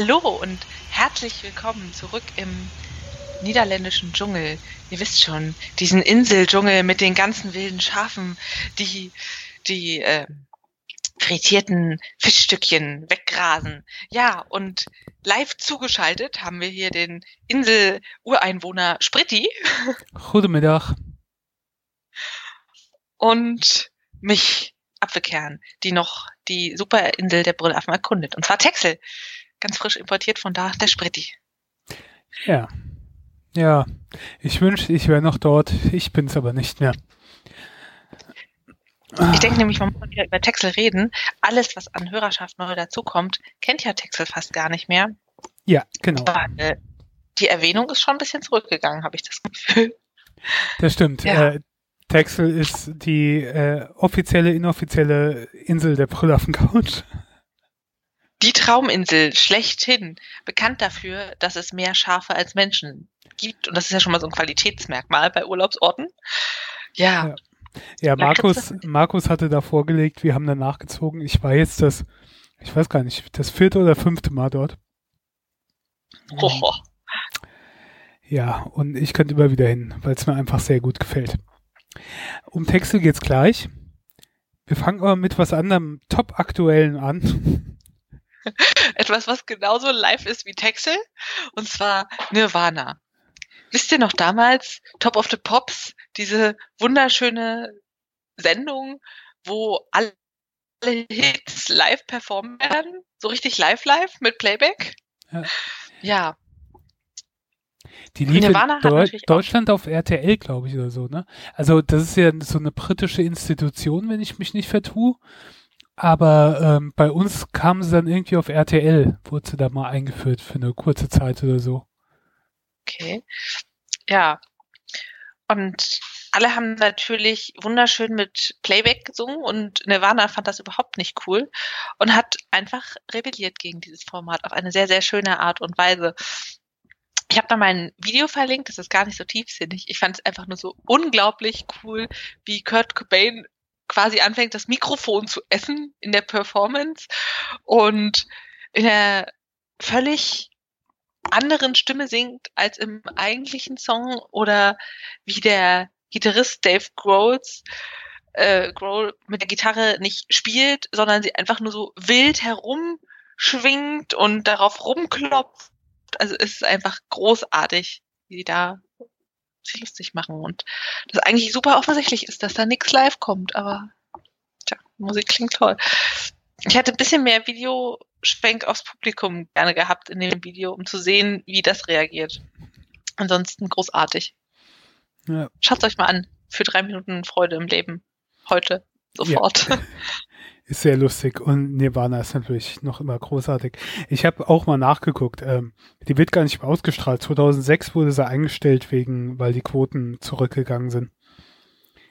Hallo und herzlich willkommen zurück im niederländischen Dschungel. Ihr wisst schon, diesen Inseldschungel mit den ganzen wilden Schafen, die die äh, frittierten Fischstückchen weggrasen. Ja, und live zugeschaltet haben wir hier den Insel-Ureinwohner Spritti. Goedemiddag. Und mich, Apfelkern, die noch die Superinsel der Brüllaffen erkundet. Und zwar Texel. Ganz frisch importiert von da, der Spritti. Ja. Ja. Ich wünschte, ich wäre noch dort. Ich bin's aber nicht mehr. Ich denke nämlich, man muss wieder über Texel reden. Alles, was an Hörerschaft neu dazukommt, kennt ja Texel fast gar nicht mehr. Ja, genau. Aber äh, die Erwähnung ist schon ein bisschen zurückgegangen, habe ich das Gefühl. Das stimmt. Ja. Äh, Texel ist die äh, offizielle, inoffizielle Insel der Brüllaffen-Couch. Die Trauminsel schlechthin, bekannt dafür, dass es mehr Schafe als Menschen gibt. Und das ist ja schon mal so ein Qualitätsmerkmal bei Urlaubsorten. Ja, Ja. Ja, Markus, Markus hatte da vorgelegt, wir haben dann nachgezogen. Ich war jetzt das, ich weiß gar nicht, das vierte oder fünfte Mal dort. Hoho. Ja, und ich könnte immer wieder hin, weil es mir einfach sehr gut gefällt. Um Texel geht's gleich. Wir fangen aber mit was anderem top-aktuellen an. Etwas, was genauso live ist wie Texel. Und zwar Nirvana. Wisst ihr noch damals, Top of the Pops, diese wunderschöne Sendung, wo alle Hits live performt werden? So richtig live live mit Playback? Ja. Ja, Die lief in Nirvana Deu auch- Deutschland auf RTL, glaube ich, oder so, ne? Also das ist ja so eine britische Institution, wenn ich mich nicht vertue. Aber ähm, bei uns kam sie dann irgendwie auf RTL, wurde sie da mal eingeführt für eine kurze Zeit oder so. okay. Ja. Und alle haben natürlich wunderschön mit Playback gesungen und Nirvana fand das überhaupt nicht cool und hat einfach rebelliert gegen dieses Format auf eine sehr, sehr schöne Art und Weise. Ich habe da mal ein Video verlinkt, das ist gar nicht so tiefsinnig. Ich fand es einfach nur so unglaublich cool, wie Kurt Cobain quasi anfängt, das Mikrofon zu essen in der Performance und in der völlig anderen Stimme singt als im eigentlichen Song oder wie der Gitarrist Dave Grohl äh, Grohl mit der Gitarre nicht spielt, sondern sie einfach nur so wild herumschwingt und darauf rumklopft. Also es ist einfach großartig, wie sie da sich lustig machen und das eigentlich super offensichtlich ist, dass da nichts live kommt, aber tja, Musik klingt toll. Ich hätte ein bisschen mehr Videoschwenk aufs Publikum gerne gehabt in dem Video, um zu sehen, wie das reagiert. Ansonsten großartig. Ja. Schaut euch mal an. Für drei Minuten Freude im Leben. Heute. Sofort. Ist sehr lustig und Nirvana ist natürlich noch immer großartig. Ich habe auch mal nachgeguckt. Ähm, die wird gar nicht mehr ausgestrahlt. 2006 wurde sie eingestellt wegen, weil die Quoten zurückgegangen sind.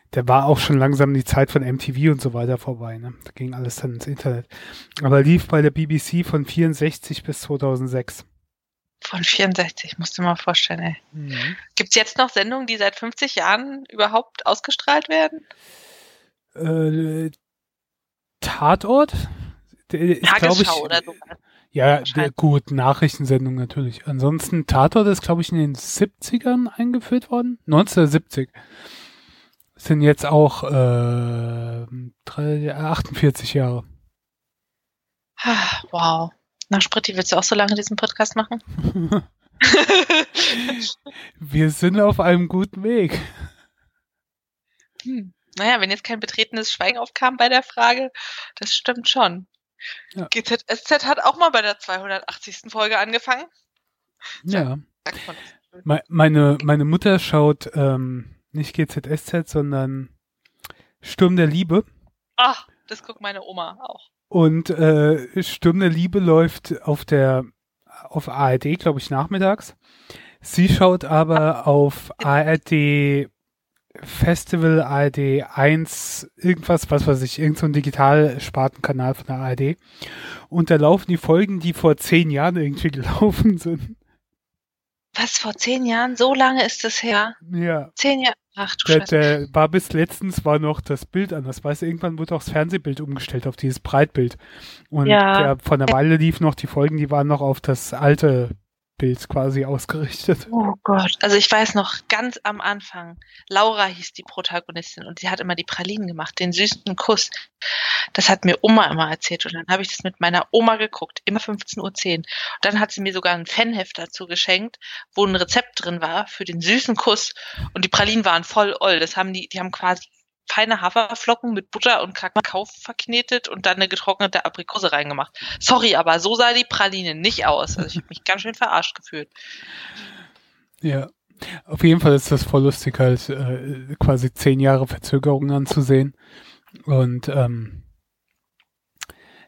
Da war auch schon langsam die Zeit von MTV und so weiter vorbei. Ne? Da ging alles dann ins Internet. Aber lief bei der BBC von 64 bis 2006. Von 64, musst du mal vorstellen, ey. Mhm. Gibt's jetzt noch Sendungen, die seit 50 Jahren überhaupt ausgestrahlt werden? Äh, Tatort? Der ist, glaub Tagesschau ich, oder so. Ja, der, gut, Nachrichtensendung natürlich. Ansonsten Tatort ist, glaube ich, in den 70ern eingeführt worden. 1970. Sind jetzt auch äh, drei, 48 Jahre. Ah, Wow. Na, Spritti, willst du auch so lange diesen Podcast machen? Wir sind auf einem guten Weg. hm. Naja, wenn jetzt kein betretenes Schweigen aufkam bei der Frage, das stimmt schon. Ja. GZSZ hat auch mal bei der 280. Folge angefangen. Ja. Me meine, meine Mutter schaut ähm, nicht GZSZ, sondern Sturm der Liebe. Ach, das guckt meine Oma auch. Und äh, Sturm der Liebe läuft auf der auf ARD, glaube ich, nachmittags. Sie schaut aber auf ARD Festival, ARD 1, irgendwas, was weiß ich, irgendein so ein Digitalspartenkanal von der ARD. Und da laufen die Folgen, die vor zehn Jahren irgendwie gelaufen sind. Was, vor zehn Jahren? So lange ist das her? Ja. Zehn Jahre? Ach du Der, der war bis letztens war noch das Bild anders. Weißt du, irgendwann wurde auch das Fernsehbild umgestellt auf dieses Breitbild. Und Ja. der, von der Weile lief noch die Folgen, die waren noch auf das alte Bild quasi ausgerichtet. Oh Gott. Also ich weiß noch ganz am Anfang, Laura hieß die Protagonistin und sie hat immer die Pralinen gemacht, den süßen Kuss. Das hat mir Oma immer erzählt und dann habe ich das mit meiner Oma geguckt, immer 15.10 Uhr. Und dann hat sie mir sogar ein Fanheft dazu geschenkt, wo ein Rezept drin war für den süßen Kuss und die Pralinen waren voll oll. Das haben die, die haben quasi feine Haferflocken mit Butter und Kakao verknetet und dann eine getrocknete Aprikose reingemacht. Sorry, aber so sah die Praline nicht aus. Also ich habe mich ganz schön verarscht gefühlt. Ja. Auf jeden Fall ist das voll lustig, halt äh, quasi zehn Jahre Verzögerung anzusehen. Und ähm,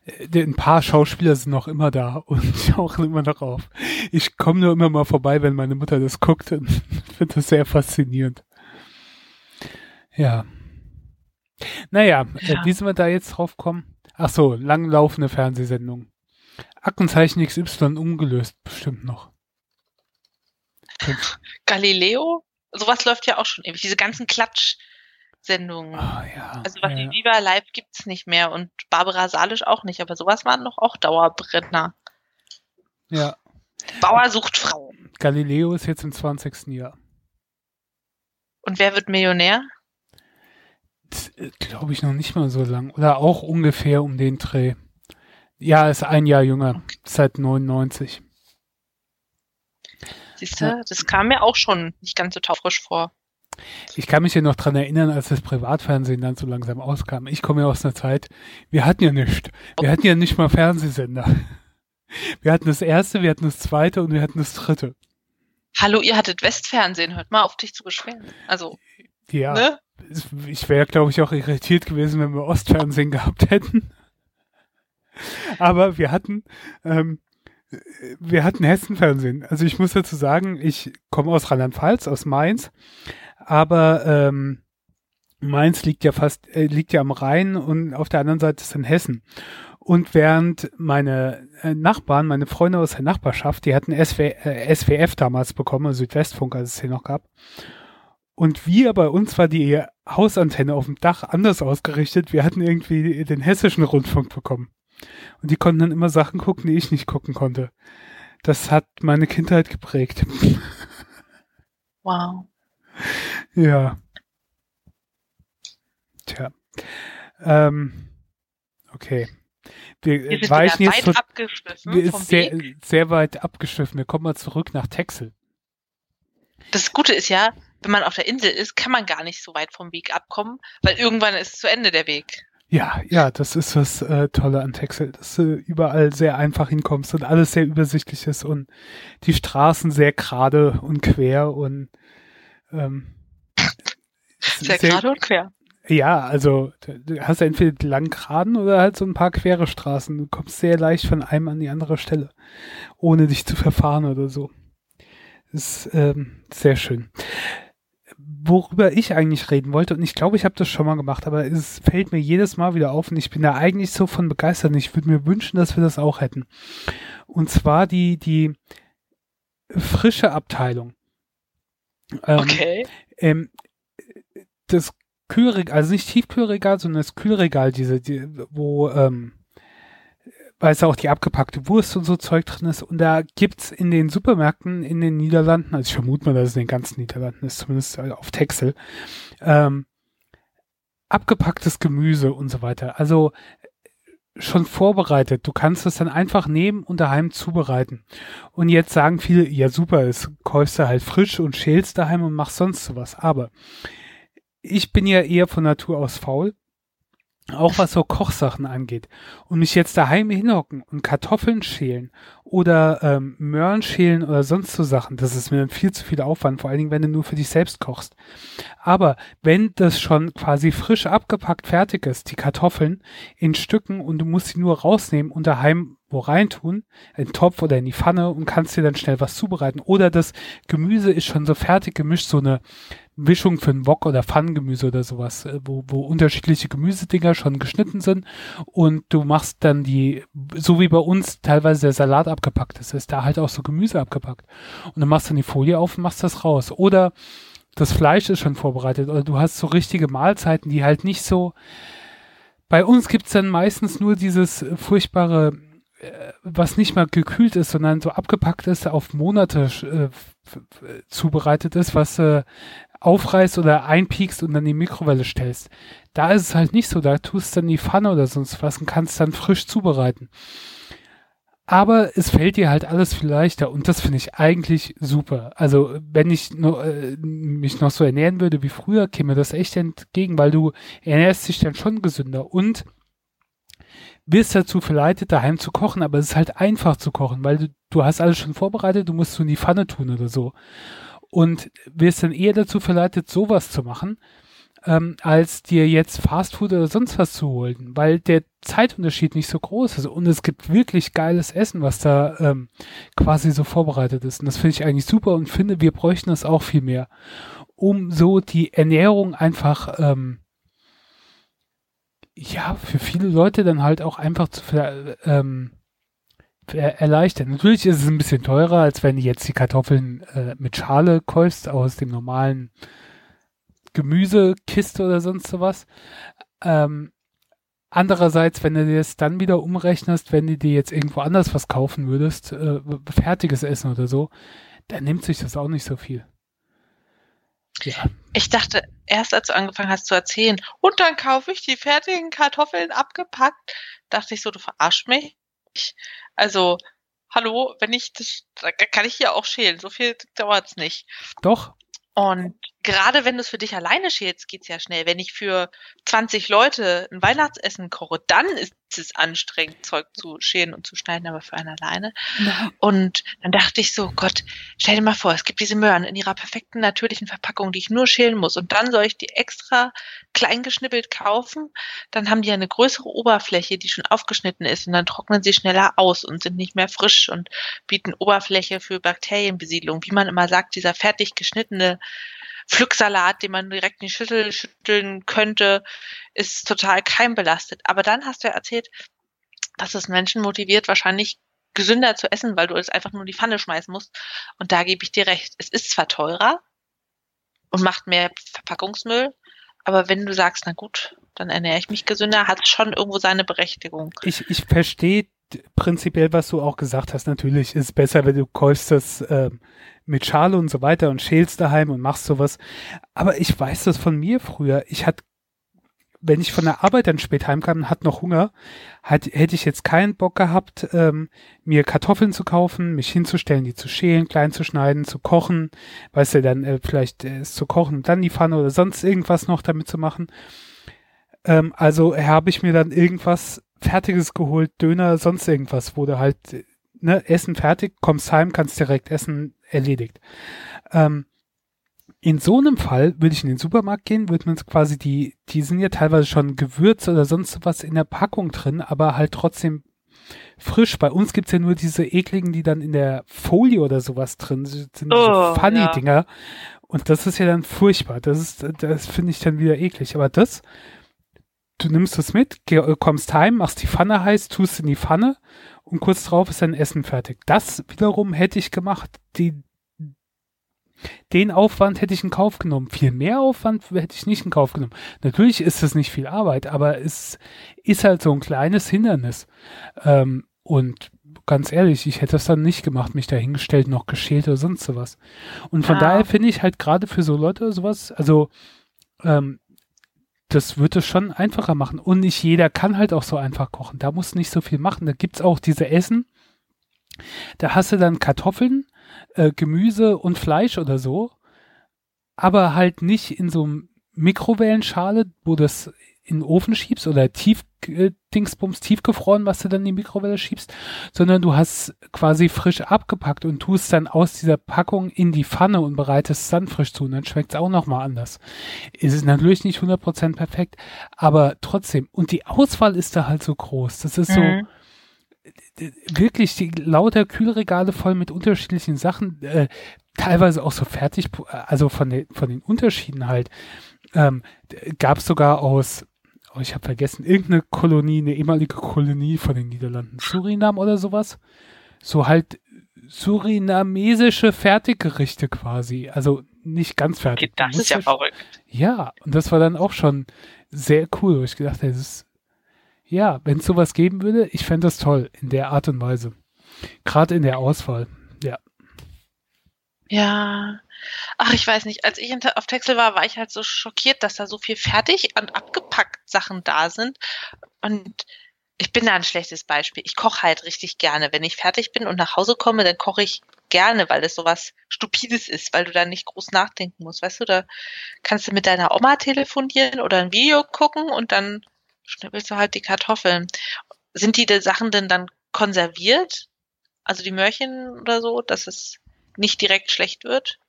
äh, ein paar Schauspieler sind noch immer da und tauchen immer noch auf. Ich komme nur immer mal vorbei, wenn meine Mutter das guckt und finde das sehr faszinierend. Ja. Naja, Ja. Äh, wie sind wir da jetzt drauf kommen? Ach so, langlaufende Fernsehsendung. Aktenzeichen XY umgelöst, bestimmt noch. Galileo, sowas läuft ja auch schon ewig. Diese ganzen Klatsch-Sendungen. Ah, ja. Also was ja. wie Viva Live gibt's nicht mehr und Barbara Salisch auch nicht, aber sowas waren doch auch Dauerbrenner. ja. Bauer sucht Frau. Galileo ist jetzt im 20. Jahr. Und wer wird Millionär? Glaube ich noch nicht mal so lang. Oder auch ungefähr um den Dreh. Ja, ist ein Jahr jünger. Seit 99. Siehst du, Ja. das kam mir auch schon nicht ganz so taufrisch vor. Ich kann mich ja noch dran erinnern, als das Privatfernsehen dann so langsam auskam. Ich komme ja aus einer Zeit, wir hatten ja nichts. Wir hatten ja nicht mal Fernsehsender. Wir hatten das erste, wir hatten das zweite und wir hatten das dritte. Hallo, ihr hattet Westfernsehen, hört mal auf dich zu beschweren. Also, Ja. ne? Ich wäre, glaube ich, auch irritiert gewesen, wenn wir Ostfernsehen gehabt hätten. Aber wir hatten, ähm, wir hatten Hessenfernsehen. Also ich muss dazu sagen, ich komme aus Rheinland-Pfalz, aus Mainz, aber ähm, Mainz liegt ja fast, äh, liegt ja am Rhein und auf der anderen Seite ist dann Hessen. Und während meine äh, Nachbarn, meine Freunde aus der Nachbarschaft, die hatten SW, äh, SWF damals bekommen, also Südwestfunk, als es hier noch gab. Und wir, bei uns war die Hausantenne auf dem Dach anders ausgerichtet. Wir hatten irgendwie den hessischen Rundfunk bekommen. Und die konnten dann immer Sachen gucken, die ich nicht gucken konnte. Das hat meine Kindheit geprägt. Wow. ja. Tja. Ähm, okay. Wir, Wir sind weichen jetzt weit so, abgeschliffen wir ist sehr, Weg. sehr weit abgeschliffen. Wir kommen mal zurück nach Texel. Das Gute ist ja, wenn man auf der Insel ist, kann man gar nicht so weit vom Weg abkommen, weil irgendwann ist zu Ende der Weg. Ja, ja, das ist das äh, Tolle an Texel, dass du überall sehr einfach hinkommst und alles sehr übersichtlich ist und die Straßen sehr gerade und quer und ähm, Sehr gerade und quer. Ja, also du- du hast entweder die langen Geraden oder halt so ein paar quere Straßen. Du kommst sehr leicht von einem an die andere Stelle, ohne dich zu verfahren oder so. Ist ähm, sehr schön. Worüber ich eigentlich reden wollte, und ich glaube, ich habe das schon mal gemacht, aber es fällt mir jedes Mal wieder auf und ich bin da eigentlich so von begeistert und ich würde mir wünschen, dass wir das auch hätten. Und zwar die, die frische Abteilung. Ähm, Okay. ähm, das Kühlregal, also nicht Tiefkühlregal, sondern das Kühlregal, diese, die, wo, ähm, weil es auch die abgepackte Wurst und so Zeug drin ist. Und da gibt's in den Supermärkten in den Niederlanden, also ich vermute mal, dass es in den ganzen Niederlanden ist, zumindest auf Texel, ähm, abgepacktes Gemüse und so weiter. Also schon vorbereitet. Du kannst es dann einfach nehmen und daheim zubereiten. Und jetzt sagen viele, ja super, es kaufst du halt frisch und schälst daheim und machst sonst sowas. Aber ich bin ja eher von Natur aus faul. Auch was so Kochsachen angeht. Und mich jetzt daheim hinhocken und Kartoffeln schälen oder ähm, Möhren schälen oder sonst so Sachen, das ist mir viel zu viel Aufwand, vor allen Dingen, wenn du nur für dich selbst kochst. Aber wenn das schon quasi frisch abgepackt fertig ist, die Kartoffeln in Stücken und du musst sie nur rausnehmen und daheim wo reintun, in den Topf oder in die Pfanne und kannst dir dann schnell was zubereiten. Oder das Gemüse ist schon so fertig gemischt, so eine Mischung für ein Wok oder Pfannengemüse oder sowas, äh, wo, wo unterschiedliche Gemüsedinger schon geschnitten sind und du machst dann die, so wie bei uns teilweise der Salat abgepackt ist, ist da halt auch so Gemüse abgepackt. Und dann machst du dann die Folie auf und machst das raus. Oder das Fleisch ist schon vorbereitet oder du hast so richtige Mahlzeiten, die halt nicht so, bei uns gibt's dann meistens nur dieses furchtbare was nicht mal gekühlt ist, sondern so abgepackt ist, auf Monate äh, zubereitet ist, was äh, aufreißt oder einpiekst und dann die Mikrowelle stellst. Da ist es halt nicht so, da tust du dann die Pfanne oder sonst was und kannst dann frisch zubereiten. Aber es fällt dir halt alles viel leichter und das finde ich eigentlich super. Also wenn ich no, äh, mich noch so ernähren würde wie früher, käme das echt entgegen, weil du ernährst dich dann schon gesünder und wirst dazu verleitet, daheim zu kochen, aber es ist halt einfach zu kochen, weil du, du hast alles schon vorbereitet, du musst es in die Pfanne tun oder so. Und wirst dann eher dazu verleitet, sowas zu machen, ähm, als dir jetzt Fastfood oder sonst was zu holen, weil der Zeitunterschied nicht so groß ist. Und es gibt wirklich geiles Essen, was da ähm, quasi so vorbereitet ist. Und das finde ich eigentlich super und finde, wir bräuchten das auch viel mehr, um so die Ernährung einfach ähm, ja, für viele Leute dann halt auch einfach zu ähm, erleichtern. Natürlich ist es ein bisschen teurer, als wenn du jetzt die Kartoffeln äh, mit Schale kaufst aus dem normalen Gemüsekiste oder sonst sowas. Ähm, andererseits, wenn du dir das dann wieder umrechnest, wenn du dir jetzt irgendwo anders was kaufen würdest, äh, fertiges Essen oder so, dann nimmt sich das auch nicht so viel. Ja. Ich dachte, erst als du angefangen hast zu erzählen, und dann kaufe ich die fertigen Kartoffeln abgepackt, dachte ich so, du verarsch mich. Also, hallo, wenn ich das, da kann ich hier auch schälen. So viel dauert's nicht. Doch. Und gerade wenn du es für dich alleine schälst, geht's ja schnell. Wenn ich für 20 Leute ein Weihnachtsessen koche, dann ist es anstrengend, Zeug zu schälen und zu schneiden, aber für einen alleine. Nein. Und dann dachte ich so, Gott, stell dir mal vor, es gibt diese Möhren in ihrer perfekten natürlichen Verpackung, die ich nur schälen muss. Und dann soll ich die extra klein geschnippelt kaufen. Dann haben die eine größere Oberfläche, die schon aufgeschnitten ist. Und dann trocknen sie schneller aus und sind nicht mehr frisch und bieten Oberfläche für Bakterienbesiedlung. Wie man immer sagt, dieser fertig geschnittene Pflücksalat, den man direkt in die Schüssel schütteln könnte, ist total keimbelastet. Aber dann hast du ja erzählt, dass es Menschen motiviert, wahrscheinlich gesünder zu essen, weil du es einfach nur in die Pfanne schmeißen musst. Und da gebe ich dir recht. Es ist zwar teurer und macht mehr Verpackungsmüll, aber wenn du sagst, na gut, dann ernähre ich mich gesünder, hat es schon irgendwo seine Berechtigung. Ich, ich verstehe prinzipiell, was du auch gesagt hast. Natürlich ist es besser, wenn du kaufst das äh, mit Schale und so weiter und schälst daheim und machst sowas. Aber ich weiß das von mir früher. Ich hatte, wenn ich von der Arbeit dann spät heimkam und hatte noch Hunger, hat, hätte ich jetzt keinen Bock gehabt, ähm, mir Kartoffeln zu kaufen, mich hinzustellen, die zu schälen, klein zu schneiden, zu kochen, weißt du, dann äh, vielleicht äh, zu kochen und dann die Pfanne oder sonst irgendwas noch damit zu machen. Ähm, also habe ich mir dann irgendwas Fertiges geholt, Döner, sonst irgendwas, wo du halt, ne, Essen fertig, kommst heim, kannst direkt essen, erledigt. Ähm, in so einem Fall würde ich in den Supermarkt gehen, würde man quasi die, die sind ja teilweise schon Gewürz oder sonst was in der Packung drin, aber halt trotzdem frisch. Bei uns gibt's ja nur diese ekligen, die dann in der Folie oder sowas drin sind, diese oh, Funny-Dinger. Ja. Und das ist ja dann furchtbar. Das ist, das finde ich dann wieder eklig. Aber das du nimmst es mit, äh, kommst heim, machst die Pfanne heiß, tust in die Pfanne und kurz drauf ist dein Essen fertig. Das wiederum hätte ich gemacht. Die, den Aufwand hätte ich in Kauf genommen. Viel mehr Aufwand hätte ich nicht in Kauf genommen. Natürlich ist es nicht viel Arbeit, aber es ist halt so ein kleines Hindernis. Ähm, und ganz ehrlich, ich hätte das dann nicht gemacht, mich dahingestellt, noch geschält oder sonst sowas. Und von ah. daher finde ich halt gerade für so Leute sowas, also ähm, das wird es schon einfacher machen. Und nicht jeder kann halt auch so einfach kochen. Da muss nicht so viel machen. Da gibt's auch diese Essen. Da hast du dann Kartoffeln, äh, Gemüse und Fleisch oder so. Aber halt nicht in so einem Mikrowellenschale, wo das in den Ofen schiebst oder tief äh, Dingsbums tiefgefroren, was du dann in die Mikrowelle schiebst, sondern du hast quasi frisch abgepackt und tust dann aus dieser Packung in die Pfanne und bereitest es dann frisch zu und dann schmeckt es auch nochmal anders. Es ist natürlich nicht 100% perfekt, aber trotzdem. Und die Auswahl ist da halt so groß. Das ist mhm. so, wirklich die lauter Kühlregale voll mit unterschiedlichen Sachen, äh, teilweise auch so fertig, also von den, von den Unterschieden halt. Ähm, Gab es sogar aus, oh, ich habe vergessen, irgendeine Kolonie, eine ehemalige Kolonie von den Niederlanden, Surinam oder sowas. So halt surinamesische Fertiggerichte quasi. Also nicht ganz fertig. Das ist ja verrückt. Ja, und das war dann auch schon sehr cool, wo ich gedacht habe, ist, ja, wenn es sowas geben würde, ich fände das toll, in der Art und Weise. Gerade in der Auswahl, ja. Ach, ich weiß nicht. Als ich auf Texel war, war ich halt so schockiert, dass da so viel fertig und abgepackt Sachen da sind. Und ich bin da ein schlechtes Beispiel. Ich koche halt richtig gerne. Wenn ich fertig bin und nach Hause komme, dann koche ich gerne, weil es sowas Stupides ist, weil du da nicht groß nachdenken musst. Weißt du, da kannst du mit deiner Oma telefonieren oder ein Video gucken und dann schnippelst du halt die Kartoffeln. Sind die, die Sachen denn dann konserviert? Also die Möhrchen oder so, dass es nicht direkt schlecht wird?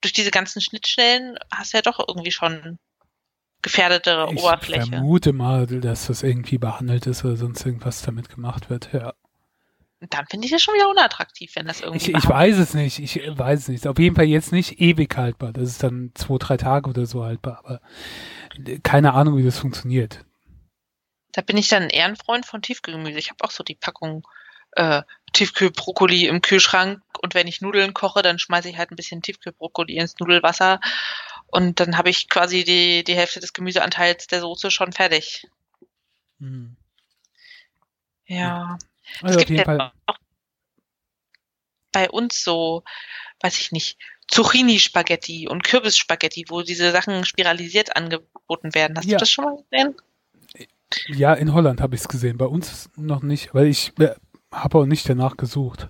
Durch diese ganzen Schnittstellen hast du ja doch irgendwie schon gefährdetere ich Oberfläche. Ich vermute mal, dass das irgendwie behandelt ist oder sonst irgendwas damit gemacht wird, ja. Dann finde ich das schon wieder unattraktiv, wenn das irgendwie. Ich, ich weiß es nicht, ich weiß es nicht. Auf jeden Fall jetzt nicht ewig haltbar. Das ist dann zwei, drei Tage oder so haltbar, aber keine Ahnung, wie das funktioniert. Da bin ich dann ein Ehrenfreund von Tiefkühlgemüse. Ich habe auch so die Packung äh, Tiefkühlbrokkoli im Kühlschrank und wenn ich Nudeln koche, dann schmeiße ich halt ein bisschen Tiefkühlbrokkoli ins Nudelwasser und dann habe ich quasi die, die Hälfte des Gemüseanteils der Soße schon fertig. Hm. Ja. Also es gibt ja Fall. auch bei uns so, weiß ich nicht, Zucchini-Spaghetti und Kürbis-Spaghetti, wo diese Sachen spiralisiert angeboten werden. Hast ja. du das schon mal gesehen? Ja, in Holland habe ich es gesehen. Bei uns noch nicht, weil ich äh, habe auch nicht danach gesucht.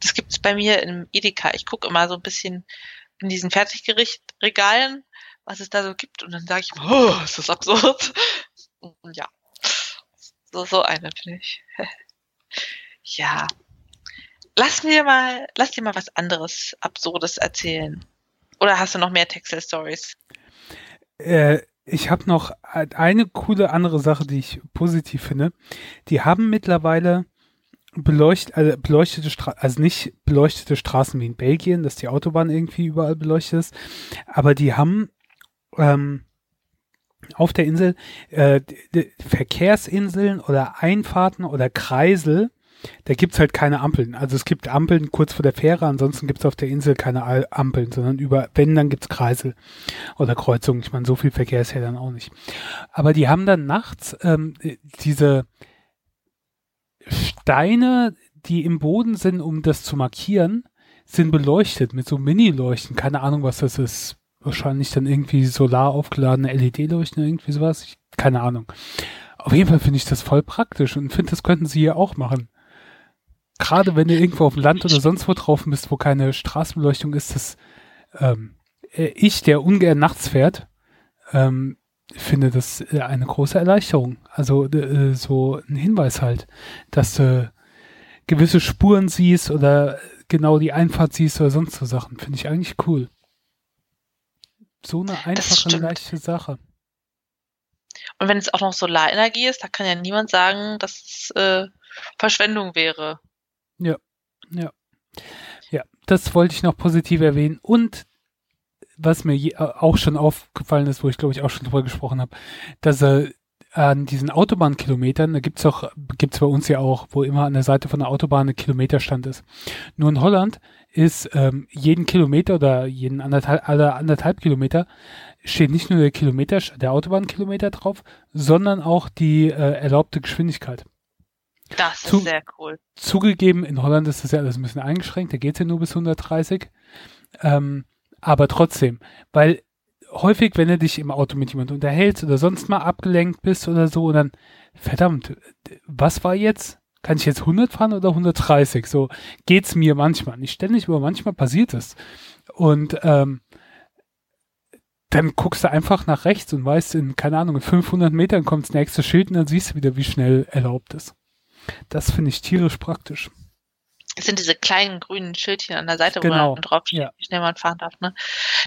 Das gibt es bei mir im Edeka. Ich gucke immer so ein bisschen in diesen Fertiggerichtregalen, was es da so gibt. Und dann sage ich, oh, ist das absurd. Und ja, so, so eine finde ich. ja. Lass mir mal, lass dir mal was anderes Absurdes erzählen. Oder hast du noch mehr Texel-Stories? Äh, ich habe noch eine coole andere Sache, die ich positiv finde. Die haben mittlerweile beleucht, also beleuchtete Straßen, also nicht beleuchtete Straßen wie in Belgien, dass die Autobahn irgendwie überall beleuchtet ist, aber die haben ähm, auf der Insel äh, Verkehrsinseln oder Einfahrten oder Kreisel, da gibt's halt keine Ampeln. Also es gibt Ampeln kurz vor der Fähre, ansonsten gibt's auf der Insel keine Ampeln, sondern über, wenn, dann gibt's Kreisel oder Kreuzungen. Ich meine, so viel Verkehr ist ja dann auch nicht. Aber die haben dann nachts ähm, diese Steine, die im Boden sind, um das zu markieren, sind beleuchtet mit so Mini-Leuchten. Keine Ahnung, was das ist. Wahrscheinlich dann irgendwie solar aufgeladene LED-Leuchten, irgendwie sowas. Ich, keine Ahnung. Auf jeden Fall finde ich das voll praktisch und finde, das könnten sie hier auch machen gerade wenn du irgendwo auf dem Land oder sonst wo drauf bist, wo keine Straßenbeleuchtung ist, das ähm, äh, ich, der ungern nachts fährt, ähm, finde das äh, eine große Erleichterung. Also äh, so ein Hinweis halt, dass du gewisse Spuren siehst oder genau die Einfahrt siehst oder sonst so Sachen. Finde ich eigentlich cool. So eine einfache, leichte Sache. Und wenn es auch noch Solarenergie ist, da kann ja niemand sagen, dass es äh, Verschwendung wäre. Ja, ja. Ja, das wollte ich noch positiv erwähnen. Und was mir je, auch schon aufgefallen ist, wo ich glaube ich auch schon drüber gesprochen habe, dass er an diesen Autobahnkilometern, da gibt's auch, gibt's bei uns ja auch, wo immer an der Seite von der Autobahn ein Kilometerstand ist. Nur in Holland ist ähm, jeden Kilometer oder jeden anderthalb, alle anderthalb Kilometer steht nicht nur der Kilometer, der Autobahnkilometer drauf, sondern auch die äh, erlaubte Geschwindigkeit. Das ist Zu, sehr cool. Zugegeben, in Holland ist das ja alles ein bisschen eingeschränkt, da geht es ja nur bis 130. Ähm, aber trotzdem, weil häufig, wenn du dich im Auto mit jemandem unterhältst oder sonst mal abgelenkt bist oder so, und dann, verdammt, was war jetzt? Kann ich jetzt 100 fahren oder 130? So geht's mir manchmal. Nicht ständig, aber manchmal passiert es. Und ähm, dann guckst du einfach nach rechts und weißt, in, keine Ahnung, in 500 Metern kommt das nächste Schild und dann siehst du wieder, wie schnell erlaubt ist. Das finde ich tierisch praktisch. Das sind diese kleinen grünen Schildchen an der Seite, wo genau. man drauf steht, ja. wie schnell man fahren darf. Ne?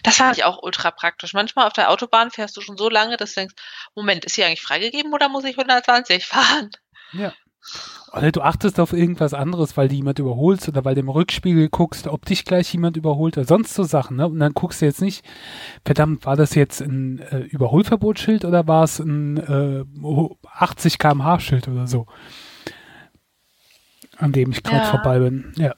Das fand ich auch ultra praktisch. Manchmal auf der Autobahn fährst du schon so lange, dass du denkst, Moment, ist hier eigentlich freigegeben oder muss ich 120 fahren? Ja, Oder du achtest auf irgendwas anderes, weil du jemand überholst oder weil du im Rückspiegel guckst, ob dich gleich jemand überholt oder sonst so Sachen, ne? Und dann guckst du jetzt nicht, verdammt, war das jetzt ein äh, Überholverbotsschild oder war es ein äh, 80 km/h Schild oder so? An dem ich gerade Ja. vorbei bin. Ja.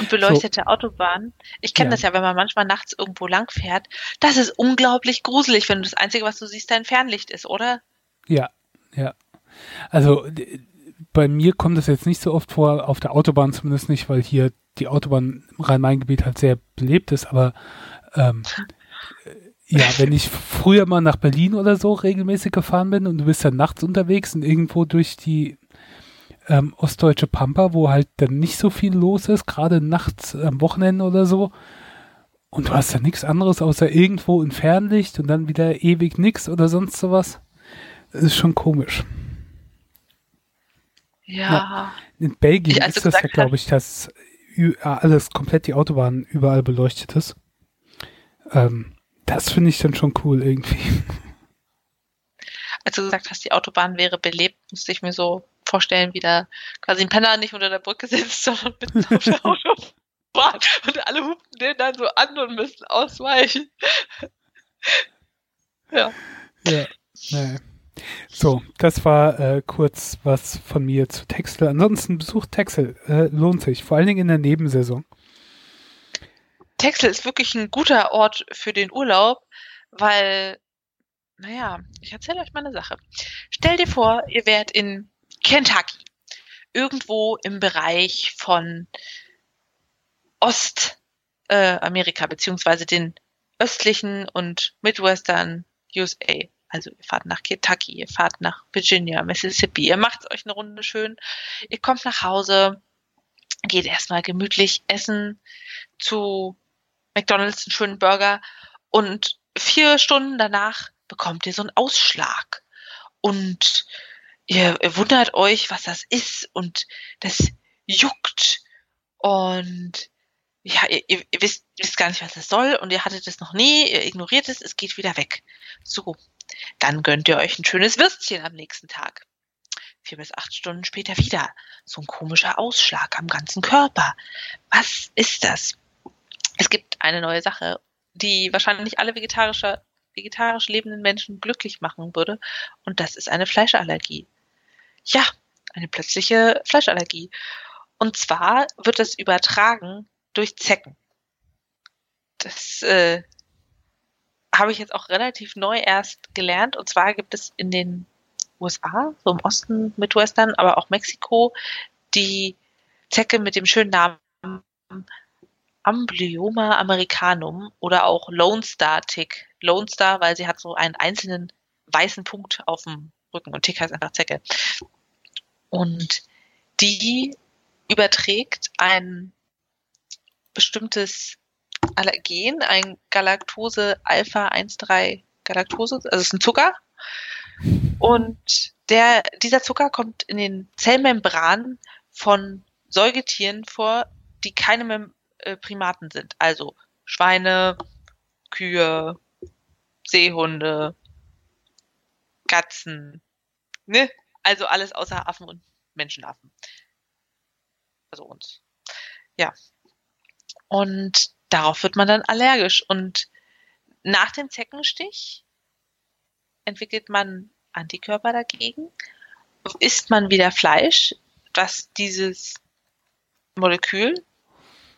Und beleuchtete Autobahnen. Ich kenne Ja. das ja, wenn man manchmal nachts irgendwo lang fährt. Das ist unglaublich gruselig, wenn das Einzige, was du siehst, dein Fernlicht ist, oder? Ja, ja. Also bei mir kommt das jetzt nicht so oft vor, auf der Autobahn zumindest nicht, weil hier die Autobahn im Rhein-Main-Gebiet halt sehr belebt ist, aber ähm, äh, ja, wenn ich früher mal nach Berlin oder so regelmäßig gefahren bin und du bist dann nachts unterwegs und irgendwo durch die ähm, ostdeutsche Pampa, wo halt dann nicht so viel los ist, gerade nachts am Wochenende oder so, und du hast da nichts anderes außer irgendwo ein Fernlicht und dann wieder ewig nix oder sonst sowas. Das ist schon komisch. Ja. In Belgien Ich- als du ist das ja, glaube ich, dass alles komplett die Autobahn überall beleuchtet ist. Ähm, das finde ich dann schon cool irgendwie. Als du gesagt hast, die Autobahn wäre belebt, musste ich mir so vorstellen, wie da quasi ein Penner nicht unter der Brücke sitzt, sondern mitten auf der Autobahn und alle hupen den dann so an und müssen ausweichen. ja. Ja. Naja. So, das war äh, kurz was von mir zu Texel. Ansonsten besucht Texel, äh, lohnt sich, vor allen Dingen in der Nebensaison. Texel ist wirklich ein guter Ort für den Urlaub, weil, naja, ich erzähle euch mal eine Sache. Stell dir vor, ihr wärt in Kentucky, irgendwo im Bereich von Ostamerika, äh, beziehungsweise den östlichen und Midwestern USA. Also ihr fahrt nach Kentucky, ihr fahrt nach Virginia, Mississippi, ihr macht euch eine Runde schön, ihr kommt nach Hause, geht erstmal gemütlich essen zu McDonalds einen schönen Burger. Und vier Stunden danach bekommt ihr so einen Ausschlag. Und ihr, ihr wundert euch, was das ist und das juckt und ja, ihr, ihr, wisst, wisst gar nicht, was das soll und ihr hattet es noch nie, ihr ignoriert es, es geht wieder weg. So, dann gönnt ihr euch ein schönes Würstchen am nächsten Tag. Vier bis acht Stunden später wieder so ein komischer Ausschlag am ganzen Körper. Was ist das? Es gibt eine neue Sache, die wahrscheinlich alle vegetarische, vegetarisch lebenden Menschen glücklich machen würde. Und das ist eine Fleischallergie. Ja, eine plötzliche Fleischallergie. Und zwar wird das übertragen durch Zecken. Das äh, habe ich jetzt auch relativ neu erst gelernt. Und zwar gibt es in den USA, so im Osten, Midwestern, aber auch Mexiko, die Zecke mit dem schönen Namen Amblyoma americanum oder auch Lone Star Tick. Lone Star, weil sie hat so einen einzelnen weißen Punkt auf dem Rücken und Tick heißt einfach Zecke. Und die überträgt ein bestimmtes Allergen, ein Galaktose Alpha 1,3 Galaktose, also es ist ein Zucker. Und der, dieser Zucker kommt in den Zellmembranen von Säugetieren vor, die keine Mem äh, Primaten sind. Also Schweine, Kühe, Seehunde, Katzen, ne? Also alles außer Affen und Menschenaffen. Also uns. Ja. Und darauf wird man dann allergisch. Und nach dem Zeckenstich entwickelt man Antikörper dagegen. Isst man wieder Fleisch, das dieses Molekül,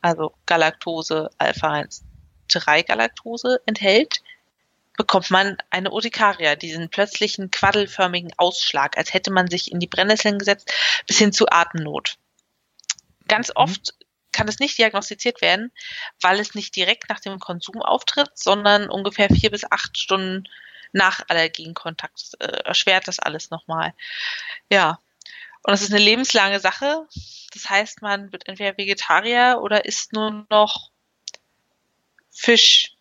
also Galaktose Alpha 1 3 Galaktose enthält, bekommt man eine Urtikaria, diesen plötzlichen quaddelförmigen Ausschlag, als hätte man sich in die Brennnesseln gesetzt, bis hin zu Atemnot. Ganz oft kann es nicht diagnostiziert werden, weil es nicht direkt nach dem Konsum auftritt, sondern ungefähr vier bis acht Stunden nach Allergienkontakt äh, erschwert das alles nochmal. Ja. Und es ist eine lebenslange Sache. Das heißt, man wird entweder Vegetarier oder isst nur noch Fisch,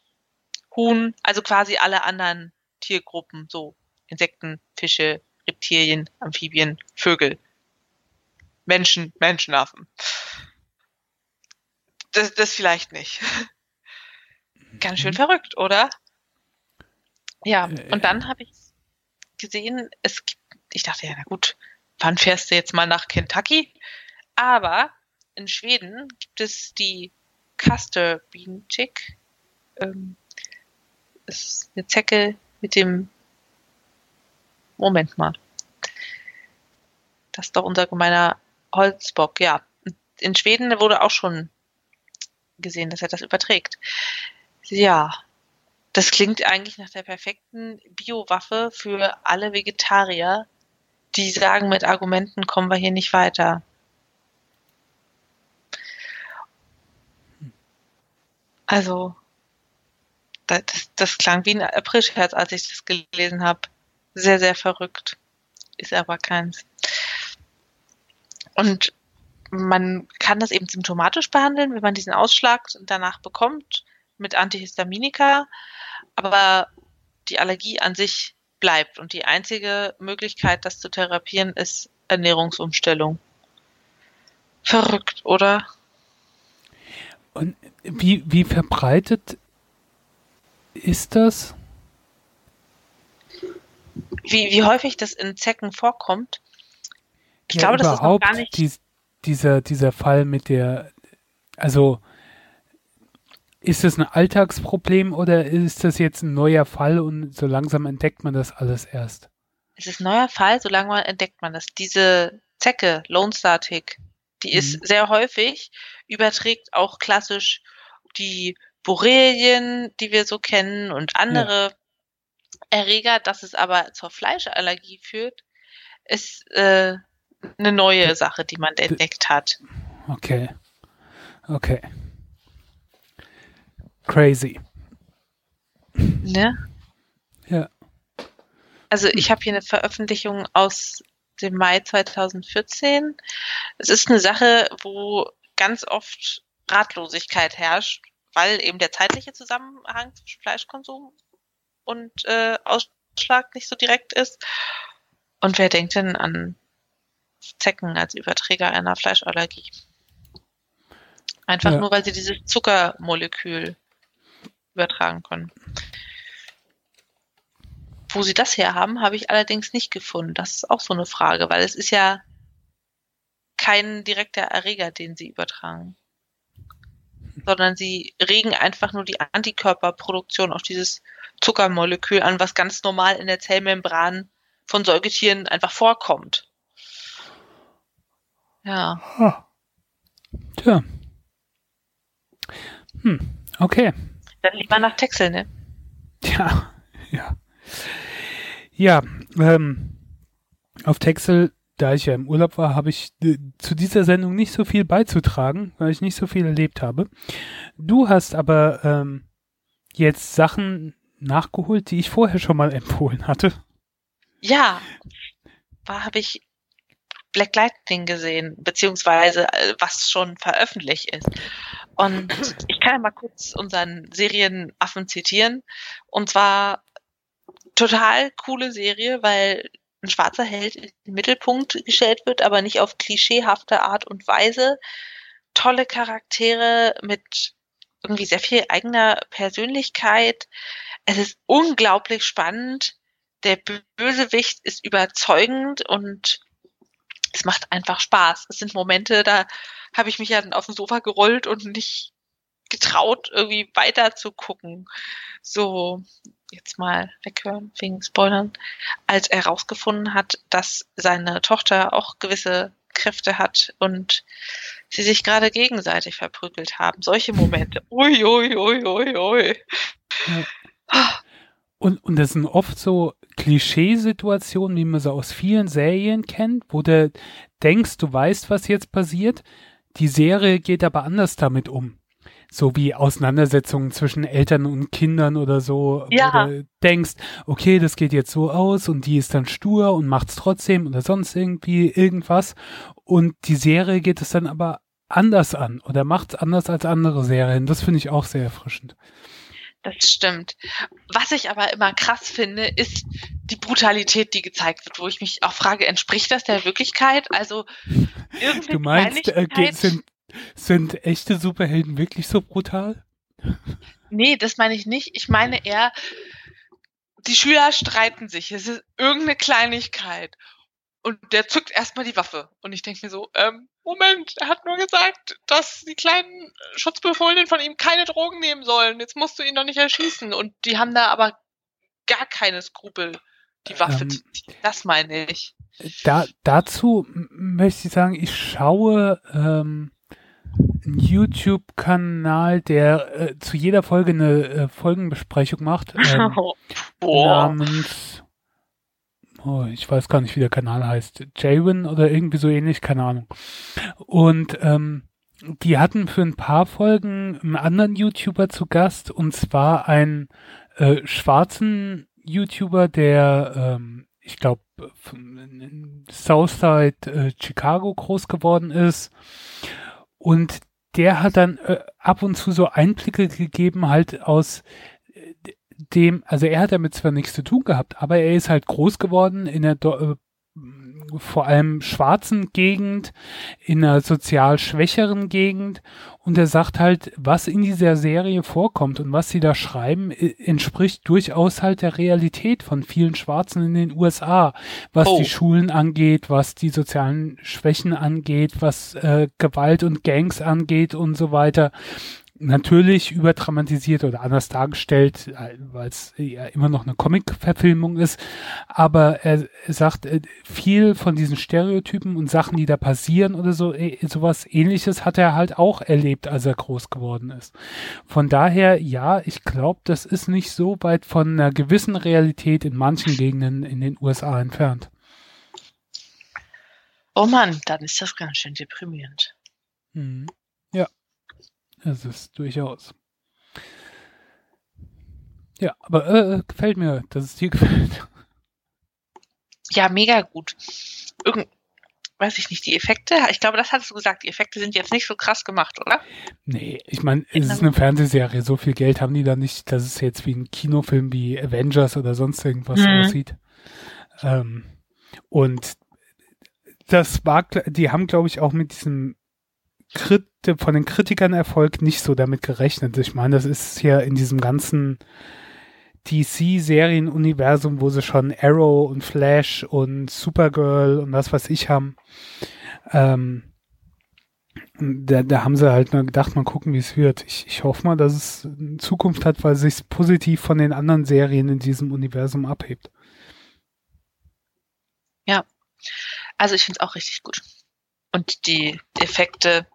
Huhn, also quasi alle anderen Tiergruppen, so Insekten, Fische, Reptilien, Amphibien, Vögel, Menschen, Menschenaffen. Das, das vielleicht nicht. Ganz schön Mhm. verrückt, oder? Ja, Äh, und dann habe ich gesehen, es gibt, ich dachte ja, na gut, wann fährst du jetzt mal nach Kentucky? Aber in Schweden gibt es die Castor Bean Chick. Ähm, ist eine Zecke mit dem Moment mal. Das ist doch unser gemeiner Holzbock, ja. In Schweden wurde auch schon gesehen, dass er das überträgt. Ja, das klingt eigentlich nach der perfekten Biowaffe für alle Vegetarier, die sagen, mit Argumenten kommen wir hier nicht weiter. Also, das, das klang wie ein Aprilscherz, als ich das gelesen habe. Sehr, sehr verrückt. Ist aber keins. Und man kann das eben symptomatisch behandeln, wenn man diesen Ausschlag danach bekommt mit Antihistaminika, aber die Allergie an sich bleibt und die einzige Möglichkeit, das zu therapieren, ist Ernährungsumstellung. Verrückt, oder? Und wie, wie verbreitet ist das? Wie, wie häufig das in Zecken vorkommt? Ich ja, glaube, das ist noch gar nicht. Die, dieser, dieser Fall mit der, also ist das ein Alltagsproblem oder ist das jetzt ein neuer Fall und so langsam entdeckt man das alles erst? Es ist ein neuer Fall, so langsam entdeckt man das. Diese Zecke, Lone Star Tick, die mhm. ist sehr häufig, überträgt auch klassisch die Borrelien, die wir so kennen und andere ja. Erreger, dass es aber zur Fleischallergie führt, ist äh, eine neue Sache, die man entdeckt hat. Okay. Okay. Crazy. Ne? Ja. Also ich habe hier eine Veröffentlichung aus dem Mai 2014. Es ist eine Sache, wo ganz oft Ratlosigkeit herrscht, weil eben der zeitliche Zusammenhang zwischen Fleischkonsum und äh, Ausschlag nicht so direkt ist. Und wer denkt denn an Zecken als Überträger einer Fleischallergie? Einfach ja. nur, weil sie dieses Zuckermolekül übertragen können. Wo sie das her haben, habe ich allerdings nicht gefunden. Das ist auch so eine Frage, weil es ist ja kein direkter Erreger, den sie übertragen. Sondern sie regen einfach nur die Antikörperproduktion auf dieses Zuckermolekül an, was ganz normal in der Zellmembran von Säugetieren einfach vorkommt. Ja. Huh. Tja. Hm, okay. Dann lieber nach Texel, ne? Ja, ja. Ja, ähm, auf Texel, da ich ja im Urlaub war, habe ich äh, zu dieser Sendung nicht so viel beizutragen, weil ich nicht so viel erlebt habe. Du hast aber ähm, jetzt Sachen nachgeholt, die ich vorher schon mal empfohlen hatte. Ja, da habe ich Black Lightning gesehen, beziehungsweise äh, was schon veröffentlicht ist. Und ich kann ja mal kurz unseren Serienaffen zitieren. Und zwar total coole Serie, weil ein schwarzer Held in den Mittelpunkt gestellt wird, aber nicht auf klischeehafte Art und Weise. Tolle Charaktere mit irgendwie sehr viel eigener Persönlichkeit. Es ist unglaublich spannend. Der Bösewicht ist überzeugend und es macht einfach Spaß. Es sind Momente, da habe ich mich ja dann auf dem Sofa gerollt und nicht getraut, irgendwie weiter zu gucken. So, jetzt mal weghören wegen Spoilern. Als er herausgefunden hat, dass seine Tochter auch gewisse Kräfte hat und sie sich gerade gegenseitig verprügelt haben. Solche Momente. Ui, ui, ui, ui, ui. Ja. Und, und das sind oft so Klischeesituationen, wie man sie aus vielen Serien kennt, wo du denkst, du weißt, was jetzt passiert. Die Serie geht aber anders damit um. So wie Auseinandersetzungen zwischen Eltern und Kindern oder so. Ja. Wo du denkst, okay, das geht jetzt so aus und die ist dann stur und macht's trotzdem oder sonst irgendwie irgendwas. Und die Serie geht es dann aber anders an oder macht's anders als andere Serien. Das finde ich auch sehr erfrischend. Das stimmt. Was ich aber immer krass finde, ist die Brutalität, die gezeigt wird, wo ich mich auch frage, entspricht das der Wirklichkeit? Also irgendwie Du meinst, äh, sind, sind echte Superhelden wirklich so brutal? Nee, das meine ich nicht. Ich meine eher, die Schüler streiten sich. Es ist irgendeine Kleinigkeit. und der zückt erstmal die Waffe. Und ich denke mir so, ähm, Moment, er hat nur gesagt, dass die kleinen Schutzbefohlenen von ihm keine Drogen nehmen sollen. Jetzt musst du ihn doch nicht erschießen. Und die haben da aber gar keine Skrupel, die Waffe ähm, zu ziehen. Das meine ich. Da, dazu möchte ich sagen, ich schaue ähm, einen YouTube-Kanal, der äh, zu jeder Folge eine äh, Folgenbesprechung macht. Ähm, oh. Namens oh, ich weiß gar nicht, wie der Kanal heißt, Jawin oder irgendwie so ähnlich, keine Ahnung. Und ähm, die hatten für ein paar Folgen einen anderen YouTuber zu Gast, und zwar einen äh, schwarzen YouTuber, der, ähm, ich glaube, Southside äh, Chicago groß geworden ist. Und der hat dann äh, ab und zu so Einblicke gegeben, halt aus dem, also er hat damit zwar nichts zu tun gehabt, aber er ist halt groß geworden in der äh, vor allem schwarzen Gegend, in einer sozial schwächeren Gegend und er sagt halt, was in dieser Serie vorkommt und was sie da schreiben, entspricht durchaus halt der Realität von vielen Schwarzen in den USA, was oh. die Schulen angeht, was die sozialen Schwächen angeht, was äh, Gewalt und Gangs angeht und so weiter natürlich überdramatisiert oder anders dargestellt, weil es ja immer noch eine Comic-Verfilmung ist. Aber er, sagt, äh, viel von diesen Stereotypen und Sachen, die da passieren oder so, äh, sowas ähnliches hat er halt auch erlebt, als er groß geworden ist. Von daher, ja, ich glaube, das ist nicht so weit von einer gewissen Realität in manchen Gegenden in den USA entfernt. Oh Mann, dann ist das ganz schön deprimierend. Mhm. Es ist durchaus. Ja, aber äh, gefällt mir, dass es dir gefällt. Ja, mega gut. Irgend, weiß ich nicht, die Effekte, ich glaube, das hattest du gesagt, die Effekte sind jetzt nicht so krass gemacht, oder? Nee, ich meine, es ist eine Fernsehserie, so viel Geld haben die da nicht, dass es jetzt wie ein Kinofilm wie Avengers oder sonst irgendwas mhm. aussieht. Ähm, und das war, die haben, glaube ich, auch mit diesem Krit von den Kritikern Erfolg nicht so damit gerechnet. Ich meine, das ist ja in diesem ganzen DC-Serienuniversum, wo sie schon Arrow und Flash und Supergirl und was weiß ich haben. Ähm, da, da haben sie halt nur gedacht, mal gucken, wie es wird. Ich, ich hoffe mal, dass es Zukunft hat, weil es sich positiv von den anderen Serien in diesem Universum abhebt. Ja, also ich finde es auch richtig gut. Und die Effekte,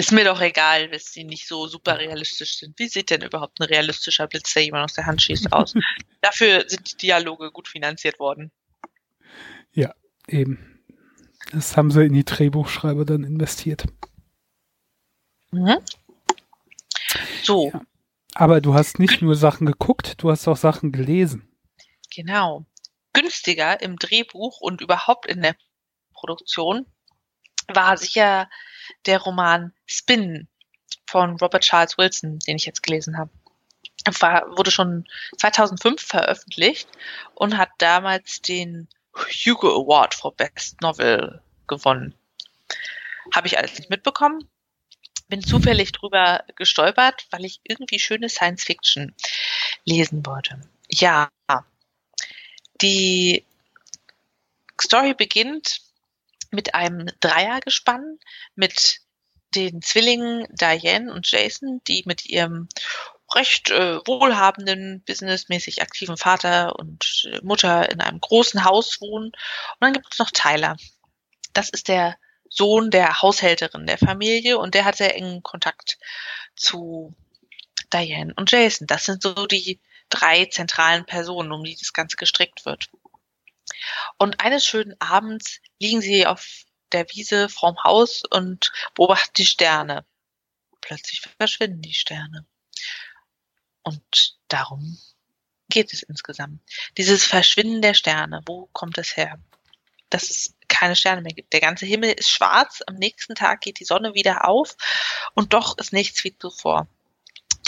ist mir doch egal, dass sie nicht so super realistisch sind. Wie sieht denn überhaupt ein realistischer Blitz, der jemand aus der Hand schießt, aus? Dafür sind die Dialoge gut finanziert worden. Ja, eben. Das haben sie in die Drehbuchschreiber dann investiert. Mhm. So. Ja. Aber du hast nicht nur Sachen geguckt, du hast auch Sachen gelesen. Genau. Günstiger im Drehbuch und überhaupt in der Produktion war sicher der Roman Spin von Robert Charles Wilson, den ich jetzt gelesen habe. War, wurde schon 2005 veröffentlicht und hat damals den Hugo Award for Best Novel gewonnen. Habe ich alles nicht mitbekommen. Bin zufällig drüber gestolpert, weil ich irgendwie schöne Science Fiction lesen wollte. Ja, die Story beginnt mit einem Dreiergespann mit den Zwillingen Diane und Jason, die mit ihrem recht äh, wohlhabenden, businessmäßig aktiven Vater und äh, Mutter in einem großen Haus wohnen. Und dann gibt es noch Tyler. Das ist der Sohn der Haushälterin der Familie und der hat sehr engen Kontakt zu Diane und Jason. Das sind so die drei zentralen Personen, um die das Ganze gestrickt wird. Und eines schönen Abends liegen sie auf der Wiese vorm Haus und beobachten die Sterne. Plötzlich verschwinden die Sterne. Und darum geht es insgesamt. Dieses Verschwinden der Sterne, wo kommt es her? Dass es keine Sterne mehr gibt. Der ganze Himmel ist schwarz, am nächsten Tag geht die Sonne wieder auf und doch ist nichts wie zuvor.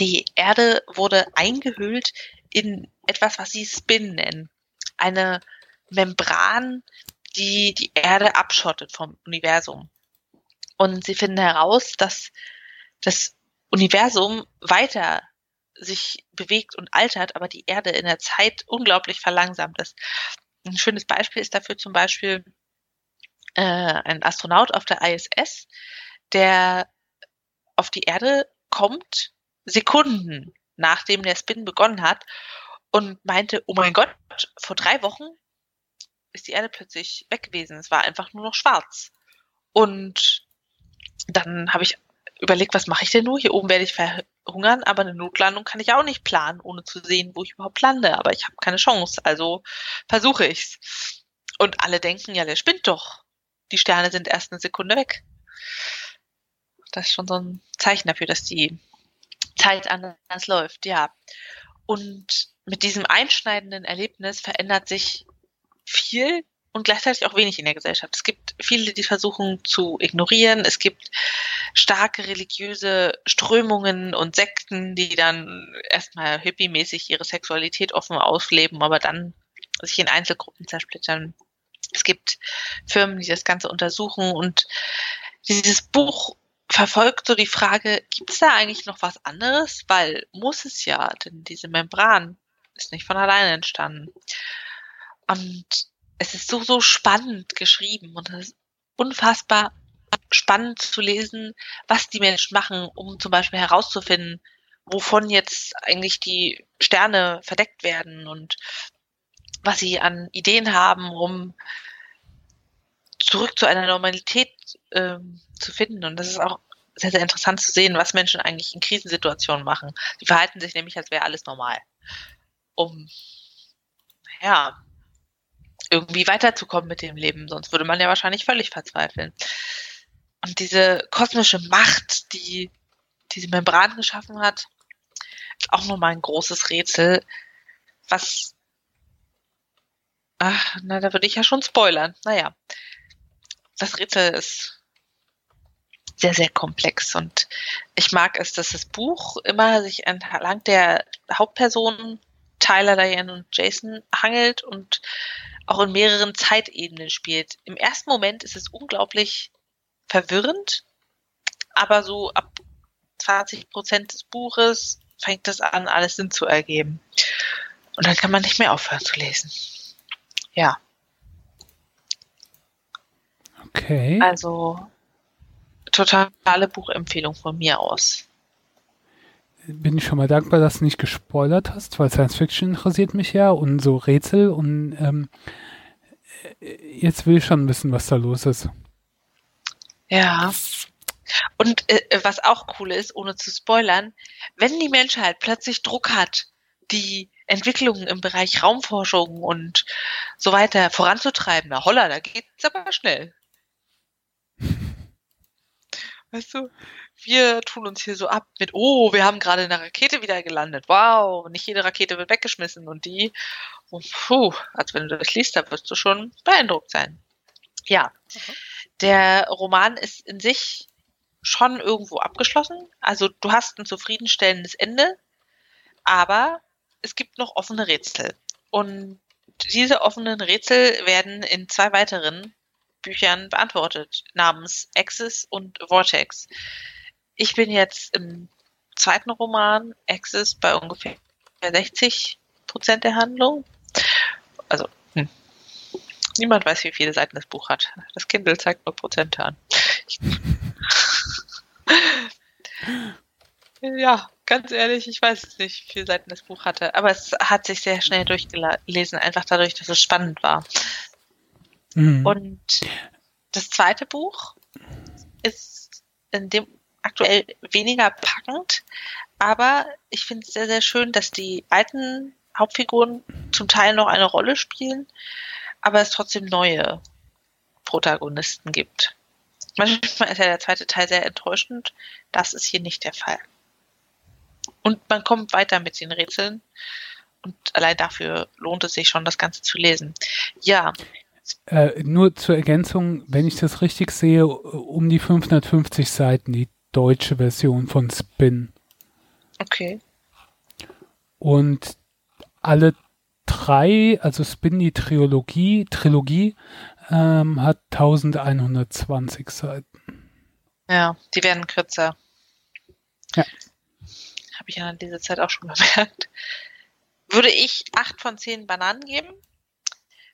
Die Erde wurde eingehüllt in etwas, was sie Spin nennen. Eine Membran, die die Erde abschottet vom Universum. Und sie finden heraus, dass das Universum weiter sich bewegt und altert, aber die Erde in der Zeit unglaublich verlangsamt ist. Ein schönes Beispiel ist dafür zum Beispiel, äh, ein Astronaut auf der ISS, der auf die Erde kommt, Sekunden nachdem der Spin begonnen hat und meinte, oh mein Gott, vor drei Wochen ist die Erde plötzlich weg gewesen. Es war einfach nur noch schwarz. Und dann habe ich überlegt, was mache ich denn nur? Hier oben werde ich verhungern, aber eine Notlandung kann ich auch nicht planen, ohne zu sehen, wo ich überhaupt lande. Aber ich habe keine Chance, also versuche ich's. Und alle denken, ja, der spinnt doch. Die Sterne sind erst eine Sekunde weg. Das ist schon so ein Zeichen dafür, dass die Zeit anders läuft, ja. Und mit diesem einschneidenden Erlebnis verändert sich viel und gleichzeitig auch wenig in der Gesellschaft. Es gibt viele, die versuchen zu ignorieren. Es gibt starke religiöse Strömungen und Sekten, die dann erstmal hippie-mäßig ihre Sexualität offen ausleben, aber dann sich in Einzelgruppen zersplittern. Es gibt Firmen, die das Ganze untersuchen und dieses Buch verfolgt so die Frage, gibt es da eigentlich noch was anderes? Weil muss es ja, denn diese Membran ist nicht von alleine entstanden. Und es ist so, so spannend geschrieben und es ist unfassbar spannend zu lesen, was die Menschen machen, um zum Beispiel herauszufinden, wovon jetzt eigentlich die Sterne verdeckt werden und was sie an Ideen haben, um zurück zu einer Normalität ähm, zu finden. Und das ist auch sehr, sehr interessant zu sehen, was Menschen eigentlich in Krisensituationen machen. Die verhalten sich nämlich, als wäre alles normal. Um, ja, irgendwie weiterzukommen mit dem Leben. Sonst würde man ja wahrscheinlich völlig verzweifeln. Und diese kosmische Macht, die diese Membran geschaffen hat, ist auch nochmal ein großes Rätsel, was, ach, na, da würde ich ja schon spoilern. Naja, das Rätsel ist sehr, sehr komplex. Und ich mag es, dass das Buch immer sich entlang der Hauptpersonen Tyler, Diane und Jason hangelt und auch in mehreren Zeitebenen spielt. Im ersten Moment ist es unglaublich verwirrend, aber so ab 20 Prozent des Buches fängt es an, alles Sinn zu ergeben. Und dann kann man nicht mehr aufhören zu lesen. Ja. Okay. Also totale Buchempfehlung von mir aus. Bin ich schon mal dankbar, dass du nicht gespoilert hast, weil Science Fiction interessiert mich ja und so Rätsel und ähm, jetzt will ich schon wissen, was da los ist. Ja. Und äh, was auch cool ist, ohne zu spoilern, wenn die Menschheit plötzlich Druck hat, die Entwicklungen im Bereich Raumforschung und so weiter voranzutreiben, na holla, da geht's aber schnell. Weißt du, wir tun uns hier so ab mit, oh, wir haben gerade eine Rakete wieder gelandet. Wow, nicht jede Rakete wird weggeschmissen und die, oh, puh, als wenn du das liest, da wirst du schon beeindruckt sein. Ja, mhm. der Roman ist in sich schon irgendwo abgeschlossen. Also du hast ein zufriedenstellendes Ende, aber es gibt noch offene Rätsel. Und diese offenen Rätsel werden in zwei weiteren Büchern beantwortet, namens Axis und Vortex. Ich bin jetzt im zweiten Roman, Axis, bei ungefähr 60 Prozent der Handlung. Also, hm. niemand weiß, wie viele Seiten das Buch hat. Das Kindle zeigt nur Prozente an. ja, ganz ehrlich, ich weiß nicht, wie viele Seiten das Buch hatte, aber es hat sich sehr schnell durchgelesen, einfach dadurch, dass es spannend war. Mhm. Und das zweite Buch ist in dem aktuell weniger packend, aber ich finde es sehr, sehr schön, dass die alten Hauptfiguren zum Teil noch eine Rolle spielen, aber es trotzdem neue Protagonisten gibt. Manchmal ist ja der zweite Teil sehr enttäuschend. Das ist hier nicht der Fall. Und man kommt weiter mit den Rätseln. Und allein dafür lohnt es sich schon, das Ganze zu lesen. Ja, äh, nur zur Ergänzung, wenn ich das richtig sehe, um die 550 Seiten, die deutsche Version von Spin. Okay. Und alle drei, also Spin, die Trilogie, Trilogie ähm, hat 1120 Seiten. Ja, die werden kürzer. Ja. Habe ich ja in dieser Zeit auch schon bemerkt. Würde ich acht von zehn Bananen geben?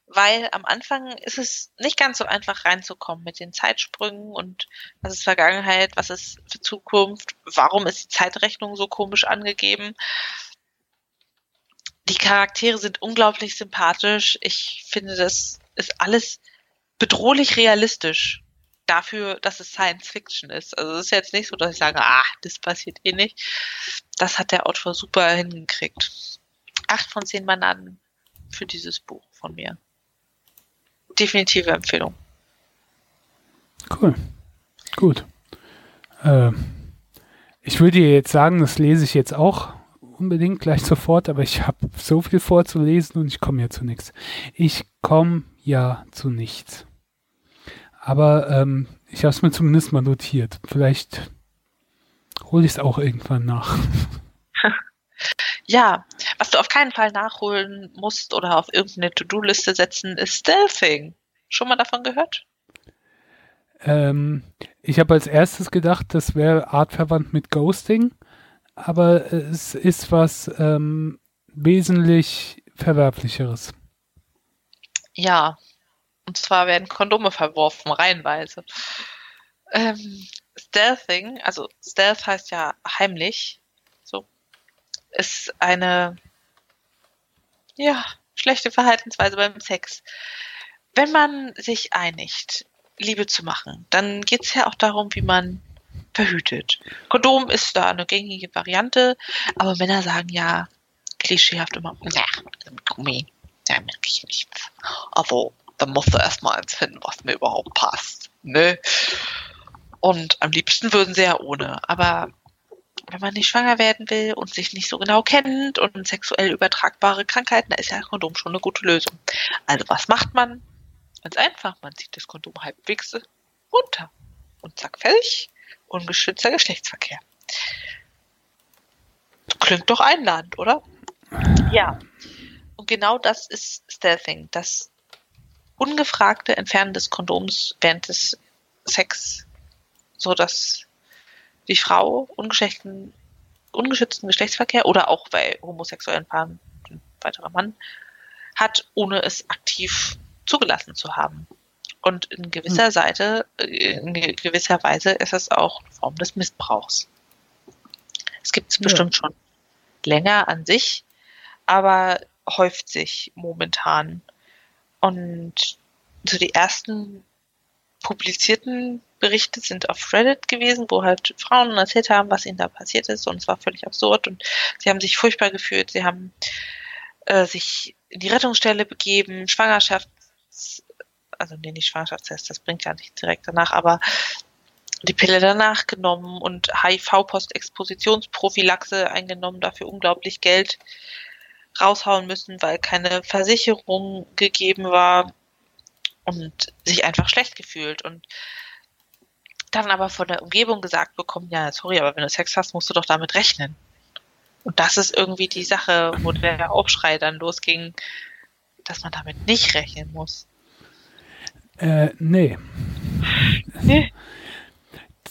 Weil am Anfang ist es nicht ganz so einfach reinzukommen mit den Zeitsprüngen und was ist Vergangenheit, was ist für Zukunft, warum ist die Zeitrechnung so komisch angegeben. Die Charaktere sind unglaublich sympathisch. Ich finde, das ist alles bedrohlich realistisch dafür, dass es Science Fiction ist. Also es ist jetzt nicht so, dass ich sage, ah, das passiert eh nicht. Das hat der Autor super hingekriegt. Acht von zehn Bananen für dieses Buch von mir. Definitive Empfehlung. Cool. Gut. Äh, ich würde dir jetzt sagen, das lese ich jetzt auch unbedingt gleich sofort, aber ich habe so viel vorzulesen und ich komme ja zu nichts. Ich komme ja zu nichts. Aber ähm, ich habe es mir zumindest mal notiert. Vielleicht hole ich es auch irgendwann nach. Ja, was du auf keinen Fall nachholen musst oder auf irgendeine To-Do-Liste setzen, ist Stealthing. Schon mal davon gehört? Ähm, ich habe als erstes gedacht, das wäre artverwandt mit Ghosting, aber es ist was ähm, wesentlich verwerflicheres. Ja, und zwar werden Kondome verworfen, reihenweise. Ähm, Stealthing, also Stealth heißt ja heimlich, ist eine, ja, schlechte Verhaltensweise beim Sex. Wenn man sich einigt, Liebe zu machen, dann geht es ja auch darum, wie man verhütet. Kondom ist da eine gängige Variante, aber Männer sagen ja klischeehaft immer, ja, mit Gummi, da merke ich nichts. Also dann musst du erstmal eins finden, was mir überhaupt passt. Ne? Und am liebsten würden sie ja ohne. Aber wenn man nicht schwanger werden will und sich nicht so genau kennt und sexuell übertragbare Krankheiten, da ist ja ein Kondom schon eine gute Lösung. Also was macht man? Ganz einfach, man zieht das Kondom halbwegs runter. Und zack, fertig. Ungeschützter Geschlechtsverkehr. Klingt doch einladend, oder? Ja. Und genau das ist Stealthing. Das ungefragte Entfernen des Kondoms während des Sex, so dass die Frau ungeschützten, ungeschützten Geschlechtsverkehr oder auch bei homosexuellen Paaren ein weiterer Mann hat, ohne es aktiv zugelassen zu haben. Und in gewisser hm. Seite, in gewisser Weise ist es auch eine Form des Missbrauchs. Es gibt es ja. bestimmt schon länger an sich, aber häuft sich momentan und so die ersten publizierten Berichte sind auf Reddit gewesen, wo halt Frauen erzählt haben, was ihnen da passiert ist. Und es war völlig absurd. Und sie haben sich furchtbar gefühlt, sie haben äh, sich in die Rettungsstelle begeben, Schwangerschafts, also nee, nicht Schwangerschaftstest, das bringt ja nicht direkt danach, aber die Pille danach genommen und HIV-Postexpositionsprophylaxe eingenommen, dafür unglaublich Geld raushauen müssen, weil keine Versicherung gegeben war und sich einfach schlecht gefühlt und dann aber von der Umgebung gesagt bekommen, ja, sorry, aber wenn du Sex hast, musst du doch damit rechnen. Und das ist irgendwie die Sache, wo der Aufschrei dann losging, dass man damit nicht rechnen muss. Äh, nee. Nee.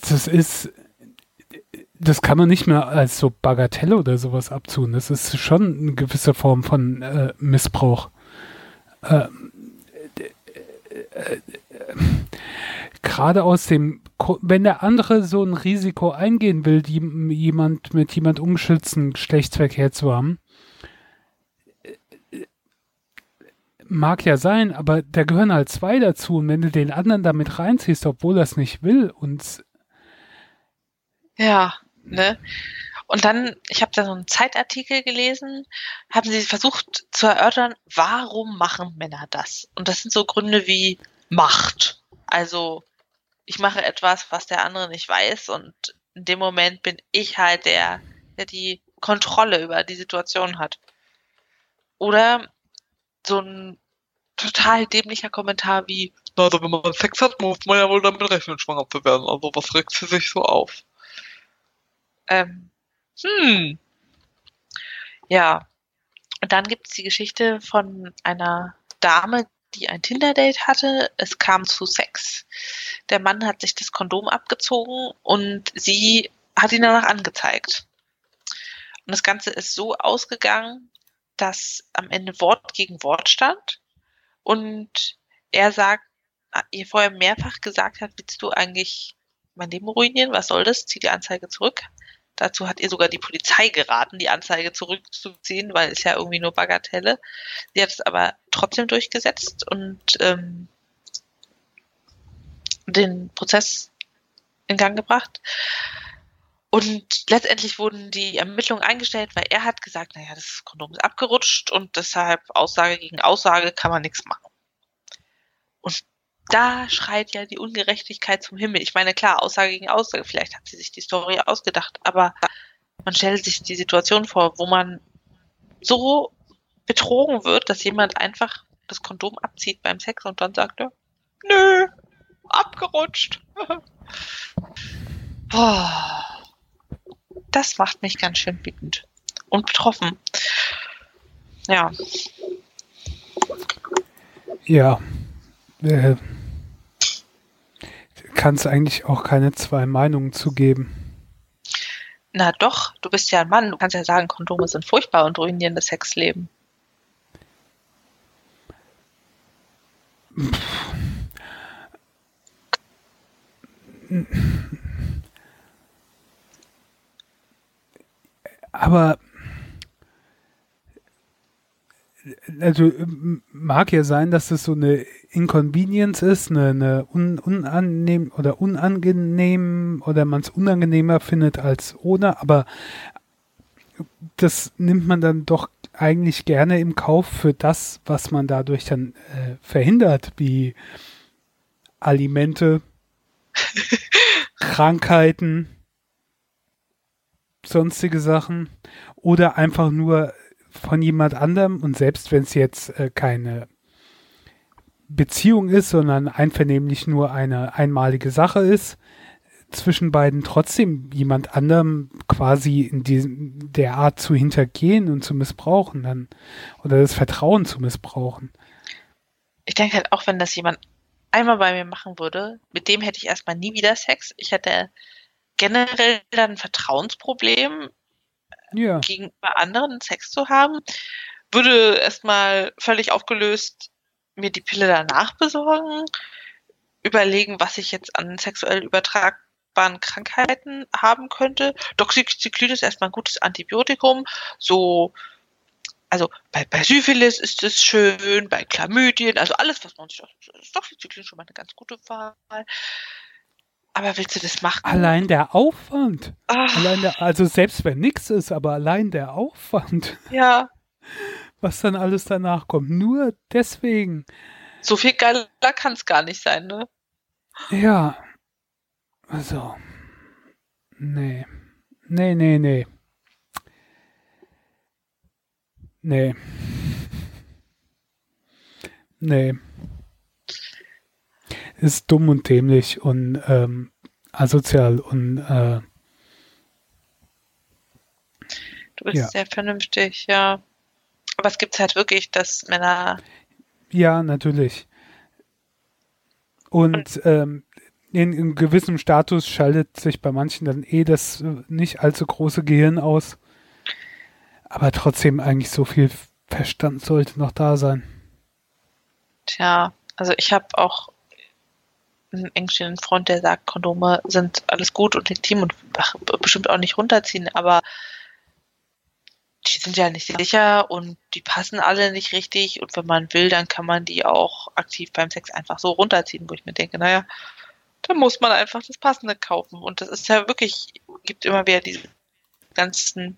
Das ist, das kann man nicht mehr als so Bagatelle oder sowas abtun. Das ist schon eine gewisse Form von äh, Missbrauch. Äh, äh, Gerade aus dem, wenn der andere so ein Risiko eingehen will, die, jemand mit jemand ungeschützten Geschlechtsverkehr zu haben, mag ja sein, aber da gehören halt zwei dazu. Und wenn du den anderen damit reinziehst, obwohl er es nicht will und ja, ne? Und dann, ich habe da so einen Zeitartikel gelesen, haben sie versucht zu erörtern, warum machen Männer das? Und das sind so Gründe wie Macht. Also ich mache etwas, was der andere nicht weiß und in dem Moment bin ich halt der, der die Kontrolle über die Situation hat. Oder so ein total dämlicher Kommentar wie, na, also wenn man Sex hat, muss man ja wohl damit rechnen, schwanger zu werden. Also was regt sie sich so auf? Ähm, hm. Ja. Und dann gibt es die Geschichte von einer Dame, die ein Tinder-Date hatte. Es kam zu Sex. Der Mann hat sich das Kondom abgezogen und sie hat ihn danach angezeigt. Und das Ganze ist so ausgegangen, dass am Ende Wort gegen Wort stand Und er sagt, ihr vorher mehrfach gesagt hat, willst du eigentlich mein Leben ruinieren? Was soll das? Zieh die Anzeige zurück. Dazu hat ihr sogar die Polizei geraten, die Anzeige zurückzuziehen, weil es ja irgendwie nur Bagatelle. Sie hat es aber trotzdem durchgesetzt und ähm, den Prozess in Gang gebracht. Und letztendlich wurden die Ermittlungen eingestellt, weil er hat gesagt, naja, das Kondom ist abgerutscht und deshalb Aussage gegen Aussage kann man nichts machen. Da schreit ja die Ungerechtigkeit zum Himmel. Ich meine, klar, Aussage gegen Aussage, vielleicht hat sie sich die Story ausgedacht, aber man stellt sich die Situation vor, wo man so betrogen wird, dass jemand einfach das Kondom abzieht beim Sex und dann sagt er, nö, abgerutscht. das macht mich ganz schön wütend und betroffen. Ja. Ja. Äh, kann es eigentlich auch keine zwei Meinungen zugeben. Na doch, du bist ja ein Mann. Du kannst ja sagen, Kondome sind furchtbar und ruinieren das Sexleben. Aber also mag ja sein, dass es so eine Inconvenience ist, eine, eine un, unangenehm oder unangenehm oder man es unangenehmer findet als ohne, aber das nimmt man dann doch eigentlich gerne im Kauf für das, was man dadurch dann äh, verhindert, wie Alimente, Krankheiten, sonstige Sachen oder einfach nur von jemand anderem und selbst wenn es jetzt äh, keine Beziehung ist, sondern einvernehmlich nur eine einmalige Sache ist, zwischen beiden trotzdem jemand anderem quasi in diesem, der Art zu hintergehen und zu missbrauchen dann oder das Vertrauen zu missbrauchen. Ich denke halt auch, wenn das jemand einmal bei mir machen würde, mit dem hätte ich erstmal nie wieder Sex. Ich hätte generell dann ein Vertrauensproblem ja. gegenüber anderen Sex zu haben. Würde erstmal völlig aufgelöst mir die Pille danach besorgen, überlegen, was ich jetzt an sexuell übertragbaren Krankheiten haben könnte. Doxycyclin ist erstmal ein gutes Antibiotikum, so also bei, bei Syphilis ist es schön, bei Chlamydien, also alles, was man sich ist schon mal eine ganz gute Wahl. Aber willst du das machen? Allein der Aufwand. Allein der, also selbst wenn nichts ist, aber allein der Aufwand. Ja. Was dann alles danach kommt. Nur deswegen. So viel geiler kann es gar nicht sein, ne? Ja. Also. Nee. Nee, nee, nee. Nee. Nee ist dumm und dämlich und ähm, asozial und äh, Du bist ja. sehr vernünftig, ja. Aber es gibt halt wirklich, dass Männer. Ja, natürlich. Und, und ähm, in, in gewissem Status schaltet sich bei manchen dann eh das äh, nicht allzu große Gehirn aus. Aber trotzdem eigentlich so viel Verstand sollte noch da sein. Tja, also ich habe auch einen engstehenden Freund, der sagt, Kondome sind alles gut und legitim und bestimmt auch nicht runterziehen, aber die sind ja nicht sicher und die passen alle nicht richtig und wenn man will, dann kann man die auch aktiv beim Sex einfach so runterziehen, wo ich mir denke, naja, dann muss man einfach das Passende kaufen und das ist ja wirklich, gibt immer wieder diese ganzen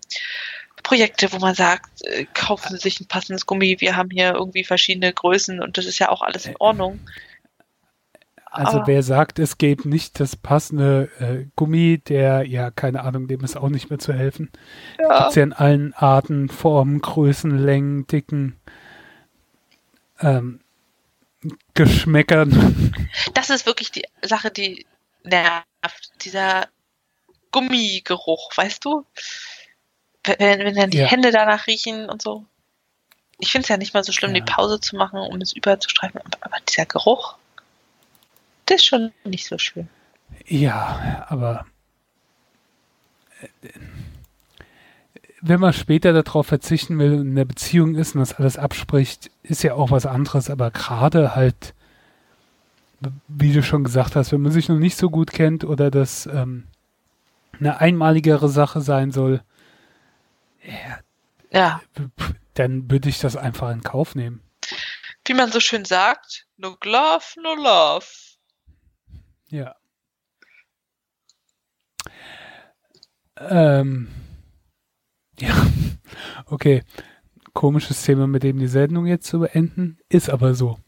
Projekte, wo man sagt, äh, kaufen Sie sich ein passendes Gummi, wir haben hier irgendwie verschiedene Größen und das ist ja auch alles in Ordnung. Also oh. wer sagt, es gäbe nicht das passende äh, Gummi, der, ja, keine Ahnung, dem ist auch nicht mehr zu helfen. Ja. Gibt es ja in allen Arten, Formen, Größen, Längen, Dicken, ähm, Geschmäckern. Das ist wirklich die Sache, die nervt. Dieser Gummigeruch, weißt du? Wenn, wenn dann die ja. Hände danach riechen und so. Ich finde es ja nicht mal so schlimm, ja. die Pause zu machen, um es überzustreifen, aber, aber dieser Geruch. Das ist schon nicht so schön. Ja, aber wenn man später darauf verzichten will und in der Beziehung ist und das alles abspricht, ist ja auch was anderes. Aber gerade halt, wie du schon gesagt hast, wenn man sich noch nicht so gut kennt oder das ähm, eine einmaligere Sache sein soll, ja, Ja, dann würde ich das einfach in Kauf nehmen. wie man so schön sagt, no love, no love. Ja. Ähm, ja, okay. Komisches Thema, mit dem die Sendung jetzt zu beenden, ist aber so.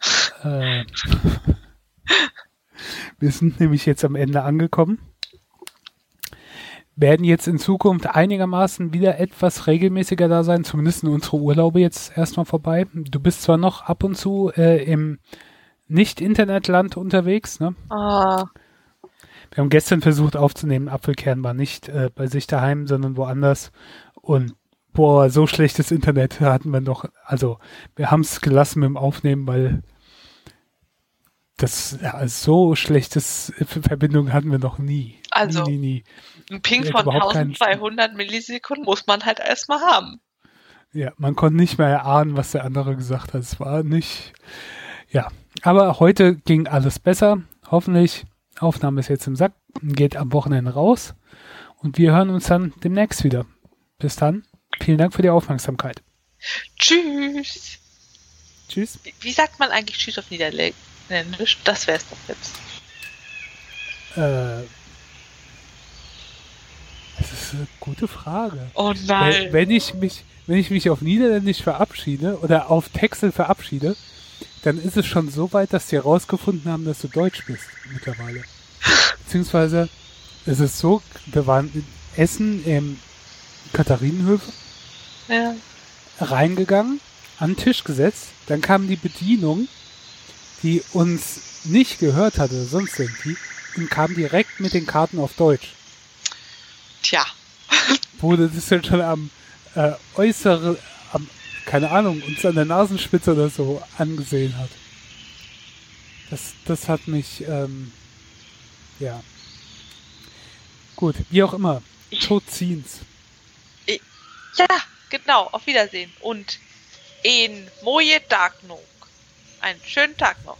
Äh, wir sind nämlich jetzt am Ende angekommen. Werden jetzt in Zukunft einigermaßen wieder etwas regelmäßiger da sein, zumindest in unsere Urlaube jetzt erstmal vorbei. Du bist zwar noch ab und zu äh, im Nicht-Internetland unterwegs, ne? Ah, Wir haben gestern versucht aufzunehmen, Apfelkern war nicht äh, bei sich daheim, sondern woanders. Und boah, so schlechtes Internet hatten wir noch. Also wir haben es gelassen mit dem Aufnehmen, weil das ja, so schlechtes Verbindung hatten wir noch nie. Also, nie, nie, nie. ein Ping von überhaupt keinen- 1200 Millisekunden muss man halt erstmal haben. Ja, man konnte nicht mehr erahnen, was der andere gesagt hat. Es war nicht. Ja, aber heute ging alles besser. Hoffentlich. Aufnahme ist jetzt im Sack. Geht am Wochenende raus. Und wir hören uns dann demnächst wieder. Bis dann. Vielen Dank für die Aufmerksamkeit. Tschüss. Tschüss. Wie, wie sagt man eigentlich Tschüss auf Niederländisch? Das wär's doch jetzt. Äh, das ist eine gute Frage. Oh Wenn, nein. wenn ich mich, wenn ich mich auf Niederländisch verabschiede oder auf Texel verabschiede, dann ist es schon so weit, dass die herausgefunden haben, dass du Deutsch bist mittlerweile. Beziehungsweise es ist so, wir waren in Essen im Katharinenhöfe Ja. reingegangen, an den Tisch gesetzt, dann kam die Bedienung, die uns nicht gehört hatte, sonst irgendwie, und kam direkt mit den Karten auf Deutsch. Tja. du das dann schon am äh, äußere, am, keine Ahnung, uns an der Nasenspitze oder so angesehen hat. Das, das hat mich, ähm, ja. Gut, wie auch immer. Tod ziehen's. Ja, genau. Auf Wiedersehen. Und in Moje noch. Einen schönen Tag noch.